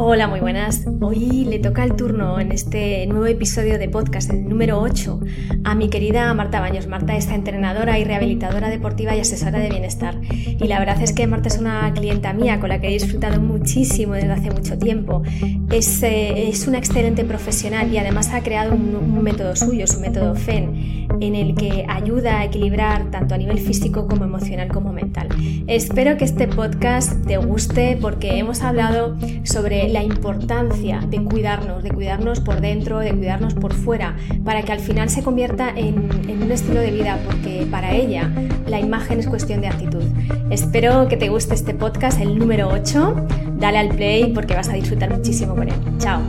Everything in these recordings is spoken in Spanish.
Hola, muy buenas. Hoy le toca el turno en este nuevo episodio de podcast, el número 8, a mi querida Marta Baños. Marta es entrenadora y rehabilitadora deportiva y asesora de bienestar. Y la verdad es que Marta es una clienta mía con la que he disfrutado muchísimo desde hace mucho tiempo. Es, eh, es una excelente profesional y además ha creado un, un método suyo, su método FEN, en el que ayuda a equilibrar tanto a nivel físico como emocional como mental. Espero que este podcast te guste porque hemos hablado sobre la importancia de cuidarnos, de cuidarnos por dentro, de cuidarnos por fuera, para que al final se convierta en, un estilo de vida, porque para ella la imagen es cuestión de actitud. Espero que te guste este podcast, el número 8. Dale al play porque vas a disfrutar muchísimo con él. Chao.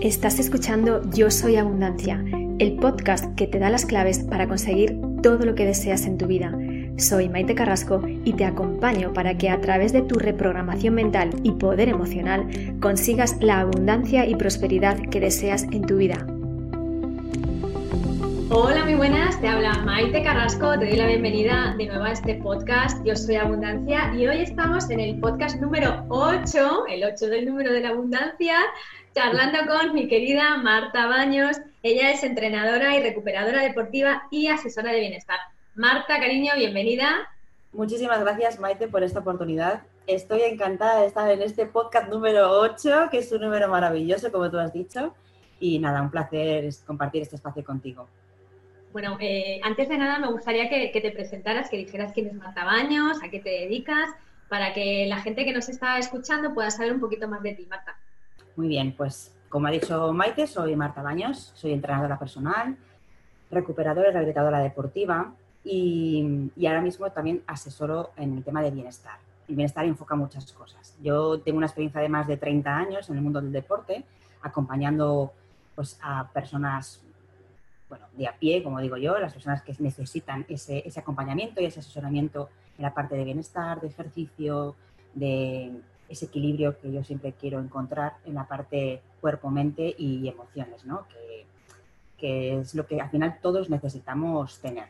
Estás escuchando Yo Soy Abundancia, el podcast que te da las claves para conseguir todo lo que deseas en tu vida soy Maite Carrasco y te acompaño para que a través de tu reprogramación mental y poder emocional consigas la abundancia y prosperidad que deseas en tu vida. Hola, muy buenas, te habla Maite Carrasco, te doy la bienvenida de nuevo a este podcast. Yo soy Abundancia y hoy estamos en el podcast número 8, el 8 del número de la abundancia, charlando con mi querida Marta Baños. Ella es entrenadora y recuperadora deportiva y asesora de bienestar. Marta, cariño, bienvenida. Muchísimas gracias, Maite, por esta oportunidad. Estoy encantada de estar en este podcast número 8, que es un número maravilloso, como tú has dicho. Y nada, un placer compartir este espacio contigo. Bueno, eh, antes de nada me gustaría que, te presentaras, que dijeras quién es Marta Baños, a qué te dedicas, para que la gente que nos está escuchando pueda saber un poquito más de ti, Marta. Muy bien, pues como ha dicho Maite, soy Marta Baños, soy entrenadora personal, recuperadora y rehabilitadora deportiva y, ahora mismo también asesoro en el tema de bienestar. El bienestar enfoca muchas cosas. Yo tengo una experiencia de más de 30 años en el mundo del deporte, acompañando pues, a personas bueno, de a pie, como digo yo, las personas que necesitan ese, ese acompañamiento y ese asesoramiento en la parte de bienestar, de ejercicio, de ese equilibrio que yo siempre quiero encontrar en la parte cuerpo, mente y emociones, ¿no? que, que es lo que al final todos necesitamos tener.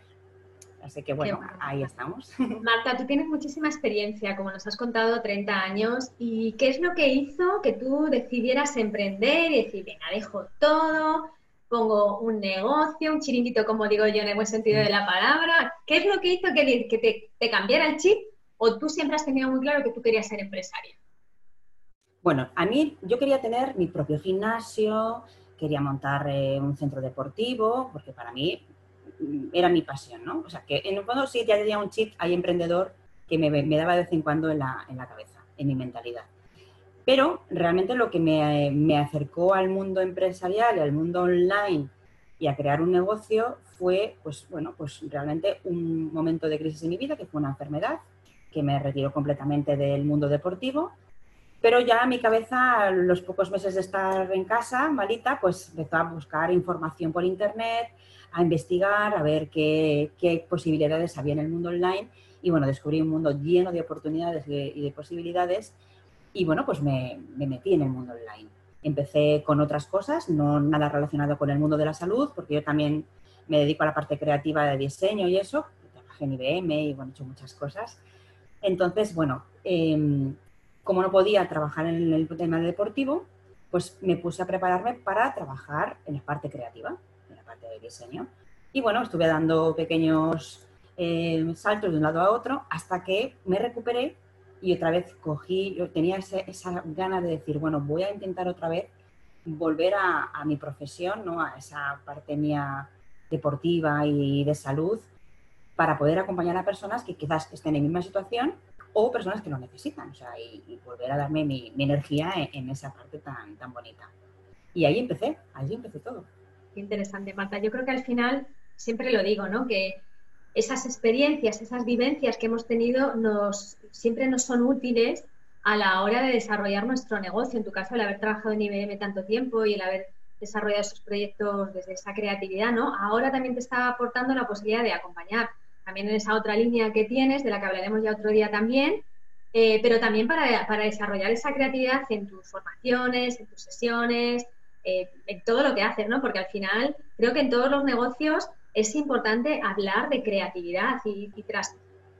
Así que bueno, ahí estamos. Marta, tú tienes muchísima experiencia, como nos has contado, 30 años. ¿Y qué es lo que hizo que tú decidieras emprender y decir, venga, dejo todo, pongo un negocio, un chiringuito, como digo yo en el buen sentido de la palabra? ¿Qué es lo que hizo que, te, te cambiara el chip? ¿O tú siempre has tenido muy claro que tú querías ser empresaria? Bueno, a mí yo quería tener mi propio gimnasio, quería montar eh, un centro deportivo, porque para mí era mi pasión, ¿no? O sea, que en el fondo sí ya tenía un chip ahí emprendedor que me, daba de vez en cuando en la, en la, cabeza, en mi mentalidad. Pero realmente lo que me, me acercó al mundo empresarial y al mundo online y a crear un negocio fue, pues bueno, pues realmente un momento de crisis en mi vida, que fue una enfermedad que me retiró completamente del mundo deportivo. Pero ya mi cabeza, los pocos meses de estar en casa, malita, pues empezó a buscar información por internet, a investigar, a ver qué, posibilidades había en el mundo online y bueno, descubrí un mundo lleno de oportunidades y de, posibilidades y bueno, pues me, metí en el mundo online. Empecé con otras cosas, no nada relacionado con el mundo de la salud, porque yo también me dedico a la parte creativa de diseño y eso, trabajé en IBM y bueno, he hecho muchas cosas. Entonces, bueno, em, como no podía trabajar en el tema deportivo, pues me puse a prepararme para trabajar en la parte creativa de diseño. Y bueno, estuve dando pequeños eh, saltos de un lado a otro hasta que me recuperé y otra vez cogí, tenía esa gana de decir, bueno, voy a intentar otra vez volver a, mi profesión, ¿no? a esa parte mía deportiva y de salud, para poder acompañar a personas que quizás estén en la misma situación o personas que lo necesitan, o sea, y, volver a darme mi, energía en, en, esa parte tan, tan bonita. Y ahí empecé, ahí empecé todo interesante, Marta. Yo creo que al final, siempre lo digo, ¿no? Que esas experiencias, esas vivencias que hemos tenido nos, siempre nos son útiles a la hora de desarrollar nuestro negocio. En tu caso, el haber trabajado en IBM tanto tiempo y el haber desarrollado esos proyectos desde esa creatividad, ¿no? Ahora también te está aportando la posibilidad de acompañar también en esa otra línea que tienes, de la que hablaremos ya otro día también, eh, pero también para, para, desarrollar esa creatividad en tus formaciones, en tus sesiones, eh, en todo lo que haces, ¿no? Porque al final creo que en todos los negocios es importante hablar de creatividad y,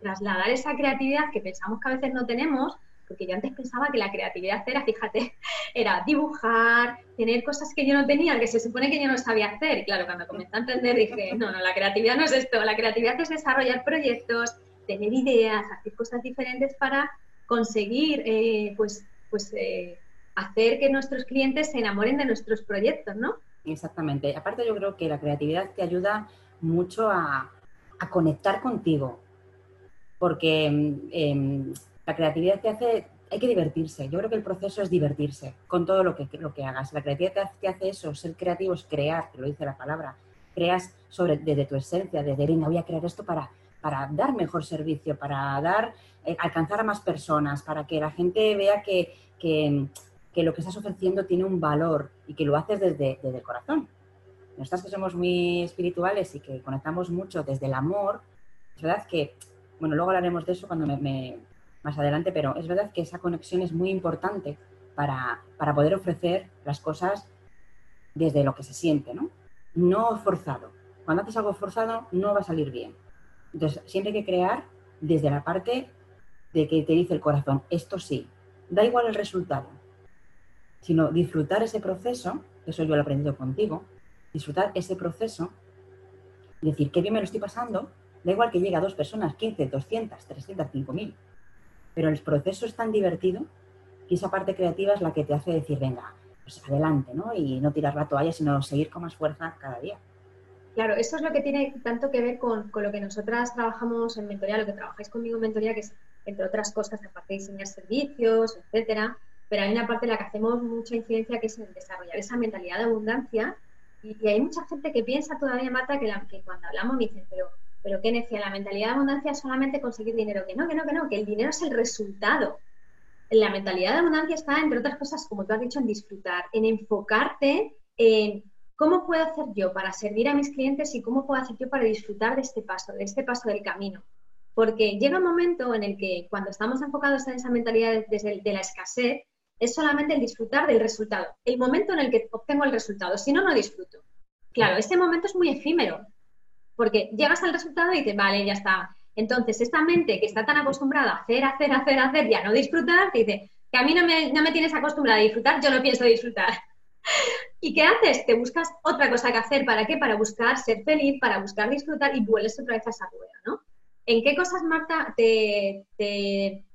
trasladar esa creatividad que pensamos que a veces no tenemos porque yo antes pensaba que la creatividad era, fíjate, era dibujar, tener cosas que yo no tenía, que se supone que yo no sabía hacer. Y claro, cuando comencé a entender dije, no, no, la creatividad no es esto, la creatividad es desarrollar proyectos, tener ideas, hacer cosas diferentes para conseguir, eh, pues, pues eh, hacer que nuestros clientes se enamoren de nuestros proyectos, ¿no? Exactamente. Aparte yo creo que la creatividad te ayuda mucho a, conectar contigo, porque em, la creatividad te hace, hay que divertirse. Yo creo que el proceso es divertirse con todo lo que, lo que hagas. La creatividad te hace eso, ser creativo es crear, lo dice la palabra. Creas sobre, desde tu esencia, desde, venga, voy a crear esto para, para dar mejor servicio, para dar, eh, alcanzar a más personas, para que la gente vea que, que, que lo que estás ofreciendo tiene un valor y que lo haces desde, desde el corazón. Nosotras que somos muy espirituales y que conectamos mucho desde el amor, es verdad que, bueno, luego hablaremos de eso cuando me, más adelante, pero es verdad que esa conexión es muy importante para, para, poder ofrecer las cosas desde lo que se siente, ¿no? No forzado. Cuando haces algo forzado no va a salir bien. Entonces, siempre hay que crear desde la parte de que te dice el corazón, esto sí, da igual el resultado, sino disfrutar ese proceso, eso yo lo he aprendido contigo, disfrutar ese proceso, decir, qué bien me lo estoy pasando, da igual que llegue a dos personas, 15, 200, 300, 5000, pero el proceso es tan divertido que esa parte creativa es la que te hace decir, venga, pues adelante, ¿no? Y no tirar la toalla, sino seguir con más fuerza cada día. Claro, eso es lo que tiene tanto que ver con, con, lo que nosotras trabajamos en mentoría, lo que trabajáis conmigo en mentoría, que es, entre otras cosas, aparte de diseñar servicios, etcétera, pero hay una parte en la que hacemos mucha incidencia que es en desarrollar esa mentalidad de abundancia y, hay mucha gente que piensa todavía, Marta, que, que cuando hablamos me dicen, pero, pero ¿qué necia? La mentalidad de abundancia es solamente conseguir dinero. Que no, que no, que no, que el dinero es el resultado. La mentalidad de abundancia está, entre otras cosas, como tú has dicho, en disfrutar, en enfocarte en cómo puedo hacer yo para servir a mis clientes y cómo puedo hacer yo para disfrutar de este paso, de este paso del camino. Porque llega un momento en el que cuando estamos enfocados en esa mentalidad desde de la escasez, es solamente el disfrutar del resultado, el momento en el que obtengo el resultado, si no, no disfruto. Claro, ese momento es muy efímero, porque llegas al resultado y dices, vale, ya está. Entonces, esta mente que está tan acostumbrada a hacer, hacer, hacer, hacer y a no disfrutar, te dice, que a mí no me, no me tienes acostumbrada a disfrutar, yo no pienso disfrutar. ¿Y qué haces? Te buscas otra cosa que hacer. ¿Para qué? Para buscar ser feliz, para buscar disfrutar y vuelves otra vez a esa rueda, ¿no? ¿En qué cosas, Marta, te,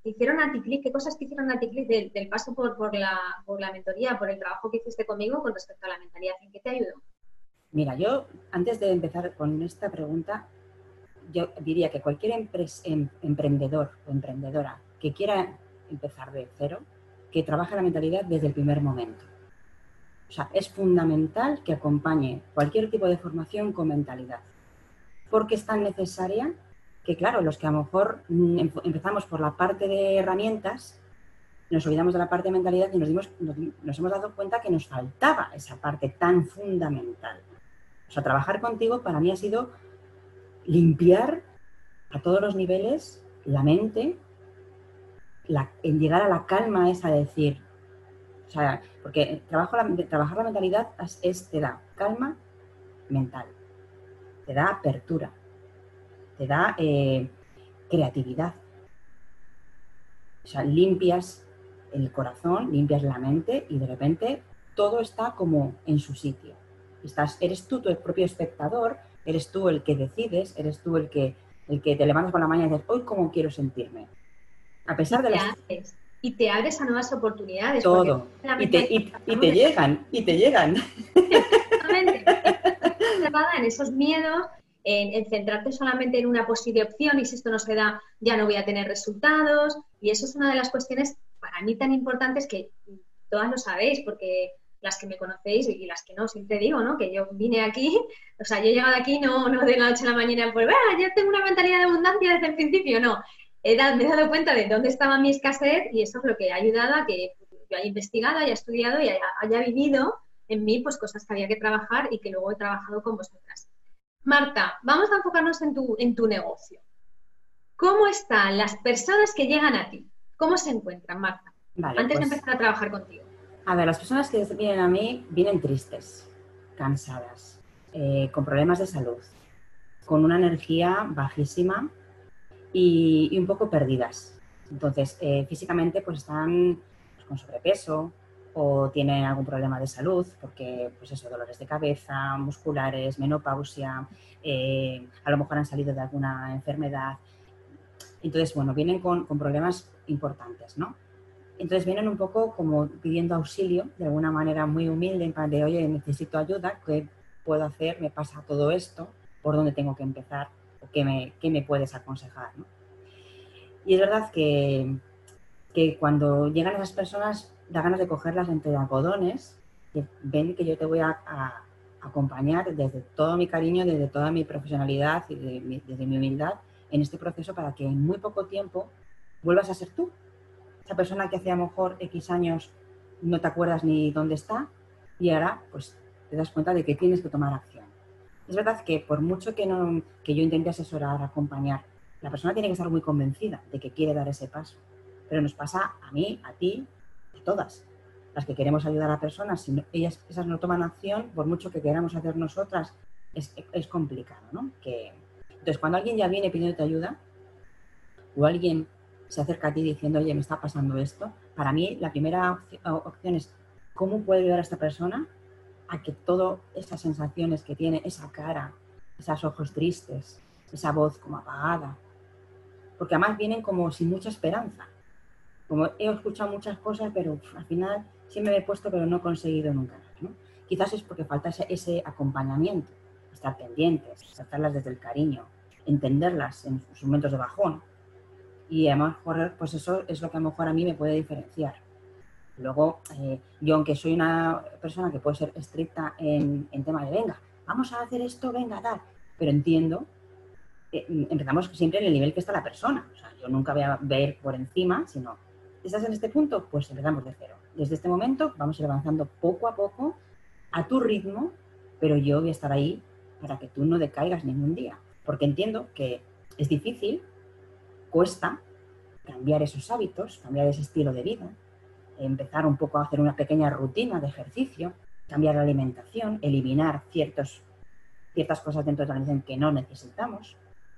hicieron anticlic? ¿Qué cosas te hicieron anticlic del, del paso por, por, la, por la mentoría, por el trabajo que hiciste conmigo con respecto a la mentalidad? ¿En qué te ayudó? Mira, yo antes de empezar con esta pregunta, yo diría que cualquier em, emprendedor o emprendedora que quiera empezar de cero, que trabaje la mentalidad desde el primer momento. O sea, es fundamental que acompañe cualquier tipo de formación con mentalidad, porque es tan necesaria que claro, los que a lo mejor mm, empezamos por la parte de herramientas, nos olvidamos de la parte de mentalidad y nos, hemos dado cuenta que nos faltaba esa parte tan fundamental. O sea, trabajar contigo para mí ha sido limpiar a todos los niveles la mente, en llegar a la calma esa de decir, o sea, porque trabajar la mentalidad es, te da calma mental, te da apertura, te da eh, creatividad. O sea, limpias el corazón, limpias la mente y de repente todo está como en su sitio. Estás, eres tú tu propio espectador, eres tú el que decides, eres tú el que, el que te levantas por la mañana y dices, hoy cómo quiero sentirme. A pesar de las... Y te abres a nuevas oportunidades. Todo. Y te, y, te, llegan, y te llegan. Exactamente. en esos miedos en, centrarte solamente en una posible opción y si esto no se da ya no voy a tener resultados. Y eso es una de las cuestiones para mí tan importantes que todas lo sabéis porque las que me conocéis y las que no, siempre digo, ¿no? Que yo vine aquí, o sea, yo he llegado aquí no, no de la noche a la mañana, pues, ah, yo tengo una mentalidad de abundancia desde el principio, no. He me he dado cuenta de dónde estaba mi escasez y eso es lo que ha ayudado a que yo haya investigado, haya estudiado y haya, haya vivido en mí pues cosas que había que trabajar y que luego he trabajado con vosotras. Marta, vamos a enfocarnos en tu, en tu negocio. ¿Cómo están las personas que llegan a ti? ¿Cómo se encuentran, Marta? antes de pues empezar a trabajar contigo. A ver, las personas que vienen a mí vienen tristes, cansadas, eh, con problemas de salud, con una energía bajísima y, un poco perdidas. Entonces, eh, físicamente pues están pues, con sobrepeso o tienen algún problema de salud, porque pues eso, dolores de cabeza, musculares, menopausia, eh, a lo mejor han salido de alguna enfermedad. Entonces, bueno, vienen con, con problemas importantes, ¿no? Entonces vienen un poco como pidiendo auxilio, de alguna manera muy humilde, en plan de, oye, necesito ayuda, ¿qué puedo hacer? Me pasa todo esto, ¿por dónde tengo que empezar? ¿Qué me, qué me puedes aconsejar? Y es verdad que, que, cuando llegan esas personas, da ganas de cogerlas entre algodones, que ven que yo te voy a, a acompañar desde todo mi cariño, desde toda mi profesionalidad y desde mi humildad en este proceso para que en muy poco tiempo vuelvas a ser tú, esa persona que hace a lo mejor X años no te acuerdas ni dónde está y ahora pues te das cuenta de que tienes que tomar acción. Es verdad que por mucho que, no, que yo intente asesorar, acompañar, la persona tiene que estar muy convencida de que quiere dar ese paso. Pero nos pasa a mí, a ti, a todas. Las que queremos ayudar a personas, si ellas esas no toman acción, por mucho que queramos hacer nosotras, es, es complicado, ¿no? Que, entonces, cuando alguien ya viene pidiéndote ayuda, o alguien se acerca a ti diciendo, oye, me está pasando esto, para mí la primera opción es, ¿cómo puedo ayudar a esta persona a que todas esas sensaciones que tiene, esa cara, esos ojos tristes, esa voz como apagada, porque además vienen como sin mucha esperanza. Como he escuchado muchas cosas, pero al final sí me he puesto, pero no he conseguido nunca. Quizás es porque falta ese, ese acompañamiento, estar pendientes, tratarlas desde el cariño, entenderlas en sus momentos de bajón, y además, pues eso es lo que a lo mejor a mí me puede diferenciar. Luego, eh, yo aunque soy una persona que puede ser estricta en, en tema de, venga, vamos a hacer esto, venga, dar, pero entiendo, eh, empezamos siempre en el nivel que está la persona. O sea, yo nunca voy a ver por encima, sino, ¿estás en este punto? Pues empezamos de cero. Desde este momento vamos a ir avanzando poco a poco, a tu ritmo, pero yo voy a estar ahí para que tú no decaigas ningún día. Porque entiendo que es difícil, cuesta cambiar esos hábitos, cambiar ese estilo de vida, empezar un poco a hacer una pequeña rutina de ejercicio, cambiar la alimentación, eliminar ciertas cosas dentro de la alimentación que no necesitamos.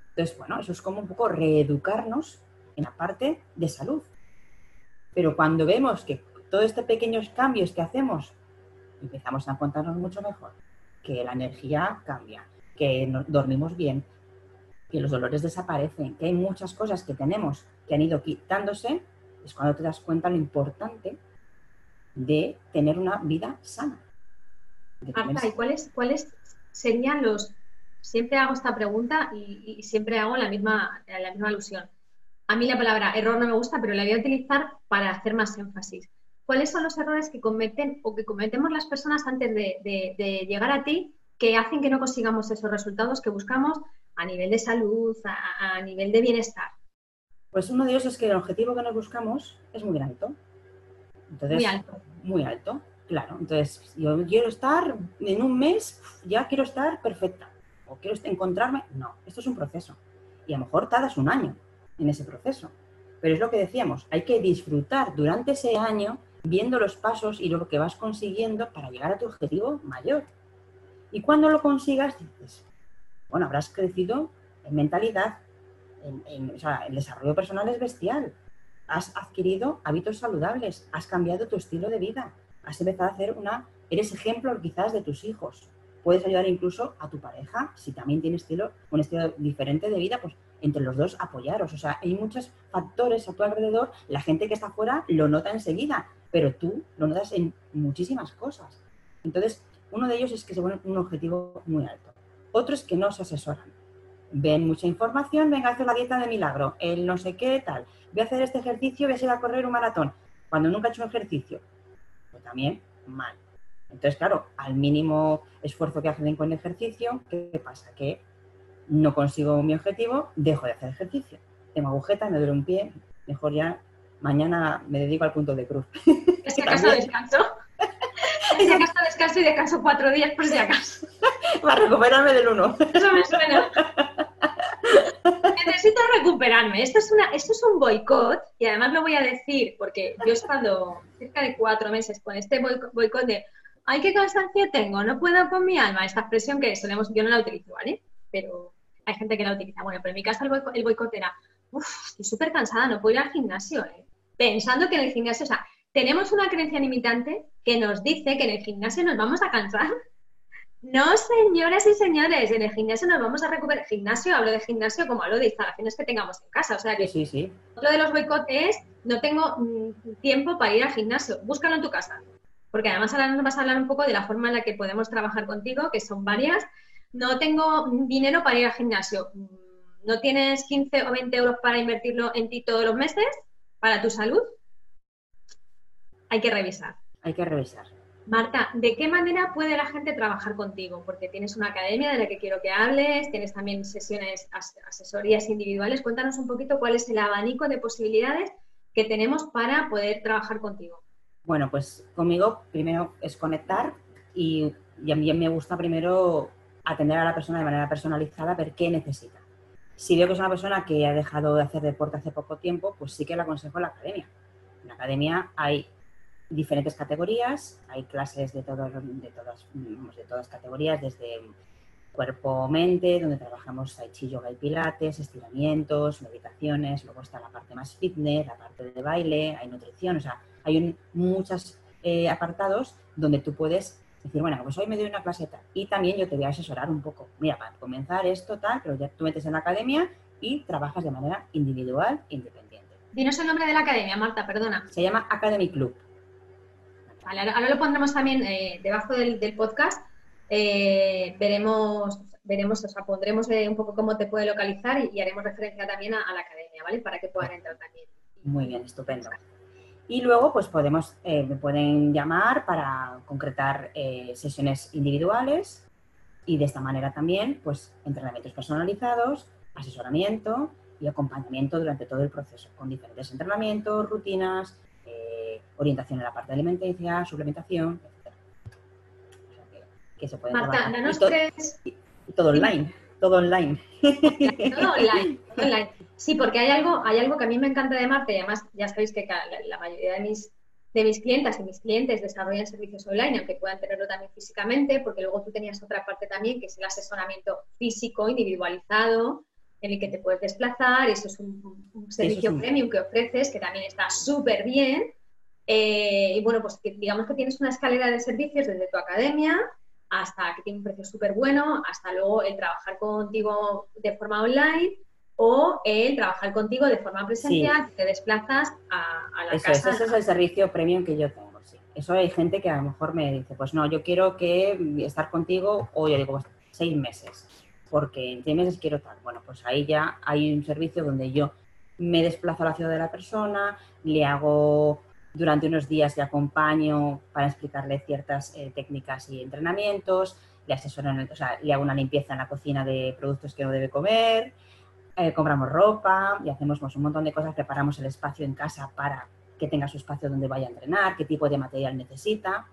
Entonces, bueno, eso es como un poco reeducarnos en la parte de salud. Pero cuando vemos que todos estos pequeños cambios que hacemos, empezamos a contarnos mucho mejor, que la energía cambia, que dormimos bien, que los dolores desaparecen, que hay muchas cosas que tenemos que han ido quitándose, es cuando te das cuenta lo importante de tener una vida sana. Marta, ¿y cuáles, cuáles serían los... Siempre hago esta pregunta y, siempre hago la misma, la misma alusión. A mí la palabra error no me gusta, pero la voy a utilizar para hacer más énfasis. ¿Cuáles son los errores que cometen o que cometemos las personas antes de, de llegar a ti que hacen que no consigamos esos resultados que buscamos a nivel de salud, a, nivel de bienestar? Pues uno de ellos es que el objetivo que nos buscamos es muy alto. muy alto. Muy alto, claro. Entonces, yo quiero estar en un mes, ya quiero estar perfecta. O quiero encontrarme. No, esto es un proceso. Y a lo mejor tardas un año en ese proceso. Pero es lo que decíamos, hay que disfrutar durante ese año viendo los pasos y lo que vas consiguiendo para llegar a tu objetivo mayor. Y cuando lo consigas, dices, bueno, habrás crecido en mentalidad, en, o sea, el desarrollo personal es bestial. Has adquirido hábitos saludables, has cambiado tu estilo de vida, has empezado a hacer una, eres ejemplo quizás de tus hijos. Puedes ayudar incluso a tu pareja, si también tiene estilo, un estilo diferente de vida, pues entre los dos apoyaros. O sea, hay muchos factores a tu alrededor, la gente que está afuera lo nota enseguida, pero tú lo notas en muchísimas cosas. Entonces, uno de ellos es que se pone un objetivo muy alto. Otros que no se asesoran. Ven mucha información, venga hacer la dieta de milagro, el no sé qué, tal. Voy a hacer este ejercicio, voy a ir a correr un maratón. Cuando nunca he hecho un ejercicio. Pues también mal. Entonces, claro, al mínimo esfuerzo que hacen con el ejercicio, ¿qué pasa? Que no consigo mi objetivo, dejo de hacer ejercicio. Tengo agujeta, me duele un pie, mejor ya mañana me dedico al punto de cruz. Es que acaso descanso. Es que acaso descanso y descanso cuatro días por si acaso. Para recuperarme del uno. Eso me suena. Necesito recuperarme. Esto es, una, esto es un boicot y además lo voy a decir porque yo he estado cerca de cuatro meses con este boicot de ay, qué cansancio tengo, no puedo con mi alma. Esta expresión que solemos, yo no la utilizo, ¿vale? Pero hay gente que la utiliza. Bueno, pero en mi caso el boicot, era uff, estoy súper cansada, no puedo ir al gimnasio, ¿eh? pensando que en el gimnasio, o sea, tenemos una creencia limitante que nos dice que en el gimnasio nos vamos a cansar. No, señoras y señores, en el gimnasio nos vamos a recuperar. Gimnasio, hablo de gimnasio como hablo de instalaciones que tengamos en casa. O sea que sí, sí. otro de los boicots es no tengo mm, tiempo para ir al gimnasio. Búscalo en tu casa. Porque además ahora nos vas a hablar un poco de la forma en la que podemos trabajar contigo, que son varias. No tengo dinero para ir al gimnasio. Mm, ¿No tienes 15 o 20 euros para invertirlo en ti todos los meses? ¿Para tu salud? Hay que revisar. Hay que revisar. Marta, ¿de qué manera puede la gente trabajar contigo? Porque tienes una academia de la que quiero que hables, tienes también sesiones, asesorías individuales. Cuéntanos un poquito cuál es el abanico de posibilidades que tenemos para poder trabajar contigo. Bueno, pues conmigo primero es conectar y, y a mí me gusta primero atender a la persona de manera personalizada, ver qué necesita. Si veo que es una persona que ha dejado de hacer deporte hace poco tiempo, pues sí que le aconsejo la academia. En la academia hay diferentes categorías, hay clases de, de, todas, de todas categorías, desde cuerpo-mente, donde trabajamos chi, yoga y pilates, estiramientos, meditaciones, luego está la parte más fitness, la parte de baile, hay nutrición, o sea, hay muchos eh, apartados donde tú puedes decir, bueno, pues hoy me doy una claseta y también yo te voy a asesorar un poco. Mira, para comenzar esto tal, pero ya tú metes en la academia y trabajas de manera individual e independiente. Dinos el nombre de la academia, Marta, perdona. Se llama Academy Club ahora lo pondremos también eh, debajo del, podcast. Eh, veremos, veremos, o sea, pondremos eh, un poco cómo te puede localizar y, haremos referencia también a, la academia, ¿vale? Para que puedan entrar también. Muy bien, estupendo. Y luego, pues podemos, me pueden llamar para concretar sesiones individuales y de esta manera también, pues, entrenamientos personalizados, asesoramiento y acompañamiento durante todo el proceso, con diferentes entrenamientos, rutinas, orientación en la parte de alimentación, suplementación, etc. que, se puede Marta, tres... Y todo online, todo online. Todo online, todo online. Sí, porque hay algo, hay algo que a mí me encanta de Marta y además ya sabéis que la, mayoría de mis, de mis clientas y mis clientes desarrollan servicios online, aunque puedan tenerlo también físicamente, porque luego tú tenías otra parte también, que es el asesoramiento físico, individualizado, en el que te puedes desplazar, eso es un, servicio premium que ofreces, que también está súper bien, eh, y bueno, pues digamos que tienes una escalera de servicios desde tu academia hasta que tiene un precio súper bueno, hasta luego el trabajar contigo de forma online o el trabajar contigo de forma presencial, te desplazas a, la Eso casa. Es, ese es el servicio premium que yo tengo, sí. Eso hay gente que a lo mejor me dice, pues no, yo quiero que estar contigo, o yo digo, pues, seis meses, porque en seis meses quiero tal. Bueno, pues ahí ya hay un servicio donde yo me desplazo a la ciudad de la persona, le hago durante unos días le acompaño para explicarle ciertas eh, técnicas y entrenamientos, le asesoro, o sea, le hago una limpieza en la cocina de productos que no debe comer, eh, compramos ropa y hacemos pues, un montón de cosas, preparamos el espacio en casa para que tenga su espacio donde vaya a entrenar, qué tipo de material necesita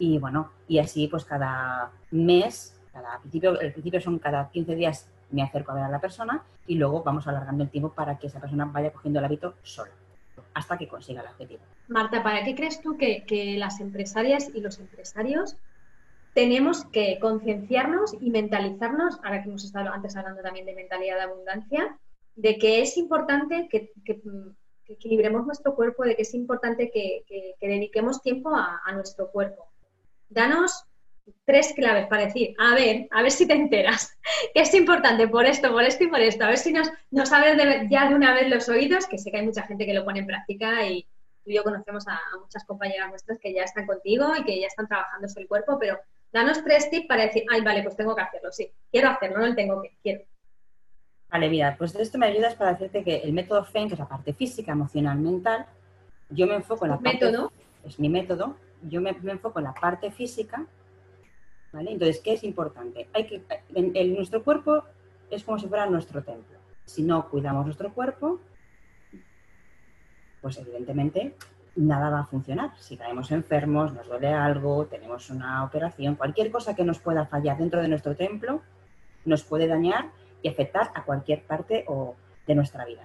y bueno, y así pues cada mes, cada principio, el principio son cada 15 días me acerco a ver a la persona y luego vamos alargando el tiempo para que esa persona vaya cogiendo el hábito sola hasta que consiga el objetivo. Marta, ¿para qué crees tú que, las empresarias y los empresarios tenemos que concienciarnos y mentalizarnos, ahora que hemos estado antes hablando también de mentalidad de abundancia, de que es importante que, equilibremos nuestro cuerpo, de que es importante que, dediquemos tiempo a, nuestro cuerpo. Danos tres claves para decir, a ver, a ver si te enteras, que es importante por esto, por esto y por esto, a ver si nos, nos abres ya de una vez los oídos, que sé que hay mucha gente que lo pone en práctica y tú y yo conocemos a, muchas compañeras nuestras que ya están contigo y que ya están trabajando el cuerpo, pero danos tres tips para decir, ay, vale, pues tengo que hacerlo, sí, quiero hacerlo, no lo tengo que, quiero. Vale, mira, pues esto me ayudas para decirte que el método FEN, que es la parte física, emocional, mental, yo me enfoco en la parte... ¿Método? Es mi método, yo me enfoco en la parte física entonces, ¿qué es importante? Hay que, en, nuestro cuerpo es como si fuera nuestro templo. Si no cuidamos nuestro cuerpo, pues evidentemente nada va a funcionar. Si caemos enfermos, nos duele algo, tenemos una operación, cualquier cosa que nos pueda fallar dentro de nuestro templo nos puede dañar y afectar a cualquier parte o de nuestra vida.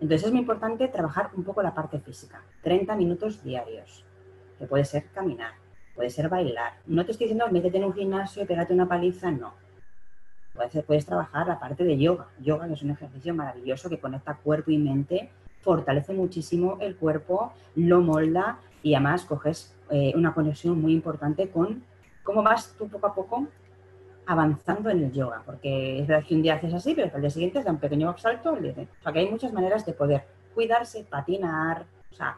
Entonces es muy importante trabajar un poco la parte física, 30 minutos diarios, que puede ser caminar, puede ser bailar. No te estoy diciendo métete en un gimnasio, pégate una paliza, no. Puedes, trabajar la parte de yoga. Yoga que es un ejercicio maravilloso que conecta cuerpo y mente, fortalece muchísimo el cuerpo, lo molda y además coges eh, una conexión muy importante con cómo vas tú poco a poco avanzando en el yoga, porque es verdad que un día haces así, pero al día siguiente da un pequeño salto. O sea, que hay muchas maneras de poder cuidarse, patinar, o sea,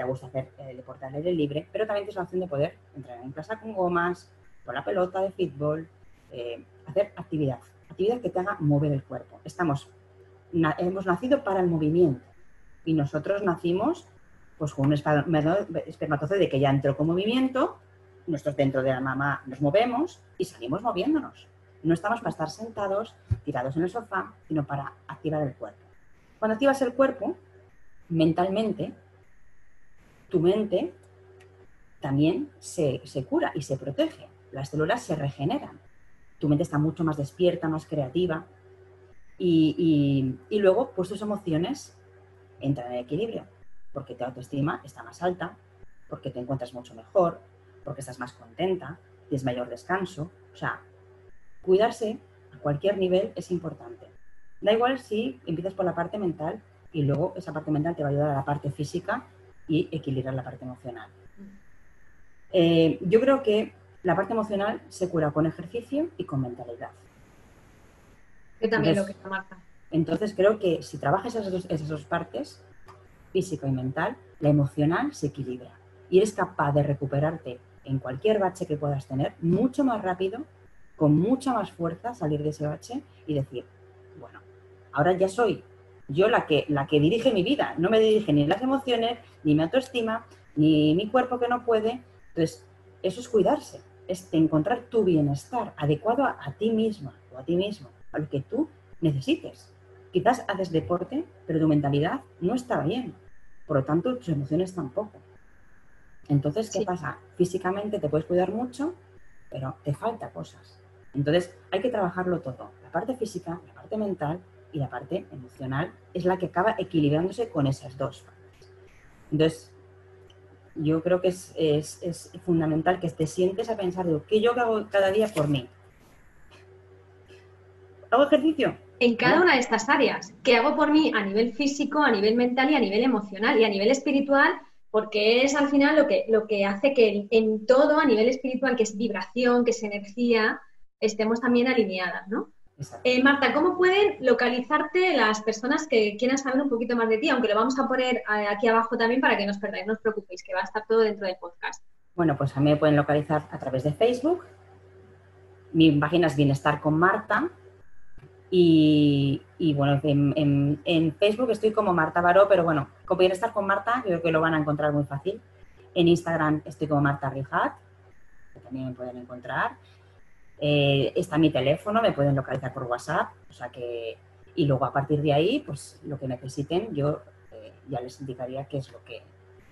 te gusta hacer el deporte al aire libre, pero también tienes la opción de poder entrar en casa con gomas, con la pelota de fútbol, eh, hacer actividad, actividad que te haga mover el cuerpo. Estamos, hemos nacido para el movimiento y nosotros nacimos pues con un espermatozoide que ya entró con movimiento, nosotros dentro de la mamá nos movemos y salimos moviéndonos. No estamos para estar sentados, tirados en el sofá, sino para activar el cuerpo. Cuando activas el cuerpo, mentalmente, tu mente también se, cura y se protege. Las células se regeneran. Tu mente está mucho más despierta, más creativa. Y, y luego, pues tus emociones entran en equilibrio porque tu autoestima está más alta, porque te encuentras mucho mejor, porque estás más contenta, tienes mayor descanso. O sea, cuidarse a cualquier nivel es importante. Da igual si empiezas por la parte mental y luego esa parte mental te va a ayudar a la parte física y equilibrar la parte emocional. Eh, yo creo que la parte emocional se cura con ejercicio y con mentalidad. Yo también lo que Marta. Entonces creo que si trabajas esas esas dos partes, físico y mental, la emocional se equilibra y eres capaz de recuperarte en cualquier bache que puedas tener mucho más rápido, con mucha más fuerza, salir de ese bache y decir, bueno, ahora ya soy yo la que, la que dirige mi vida, no me dirige ni las emociones, ni mi autoestima, ni mi cuerpo que no puede. Entonces, eso es cuidarse, es encontrar tu bienestar adecuado a, a ti misma o a ti mismo, a lo que tú necesites. Quizás haces deporte, pero tu mentalidad no está bien. Por lo tanto, tus emociones tampoco. Entonces, ¿qué pasa? Físicamente te puedes cuidar mucho, pero te falta cosas. Entonces, hay que trabajarlo todo. La parte física, la parte mental y la parte emocional es la que acaba equilibrándose con esas dos partes. Entonces, yo creo que es, es fundamental que te sientes a pensar de qué yo hago cada día por mí. ¿Hago ejercicio? en cada una de estas áreas. ¿Qué hago por mí a nivel físico, a nivel mental y a nivel emocional y a nivel espiritual? Porque es al final lo que, lo que hace que en todo, a nivel espiritual, que es vibración, que es energía, estemos también alineadas, ¿no? Eh, Marta, ¿cómo pueden localizarte las personas que quieran saber un poquito más de ti? Aunque lo vamos a poner eh, aquí abajo también para que no os perdáis, no os preocupéis, que va a estar todo dentro del podcast. Bueno, pues a mí me pueden localizar a través de Facebook. Mi página es Bienestar con Marta y, bueno, en, Facebook estoy como Marta Baró, pero bueno, como estar con Marta, creo que lo van a encontrar muy fácil. En Instagram estoy como Marta Rijat, que también me pueden encontrar. Eh, está mi teléfono, me pueden localizar por WhatsApp, o sea que, y luego a partir de ahí, pues lo que necesiten, yo eh, ya les indicaría qué es lo que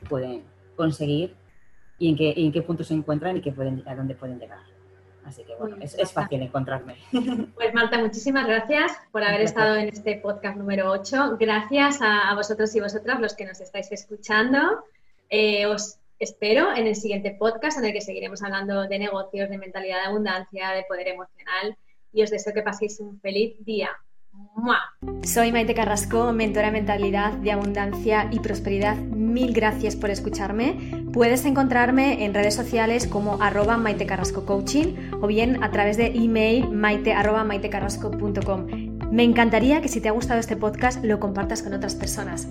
pueden conseguir y en qué, en qué punto se encuentran y qué pueden, a dónde pueden llegar. Así que bueno, es, fácil encontrarme. Pues Marta, muchísimas gracias por haber estado en este podcast número 8. Gracias a, vosotros y vosotras los que nos estáis escuchando. Eh, os espero en el siguiente podcast en el que seguiremos hablando de negocios, de mentalidad de abundancia, de poder emocional y os deseo que paséis un feliz día. Soy Maite Carrasco, mentora mentalidad de abundancia y prosperidad. Mil gracias por escucharme. Puedes encontrarme en redes sociales como arroba Maite Carrasco o bien a través de email maite. Me encantaría que si te ha gustado este podcast lo compartas con otras personas.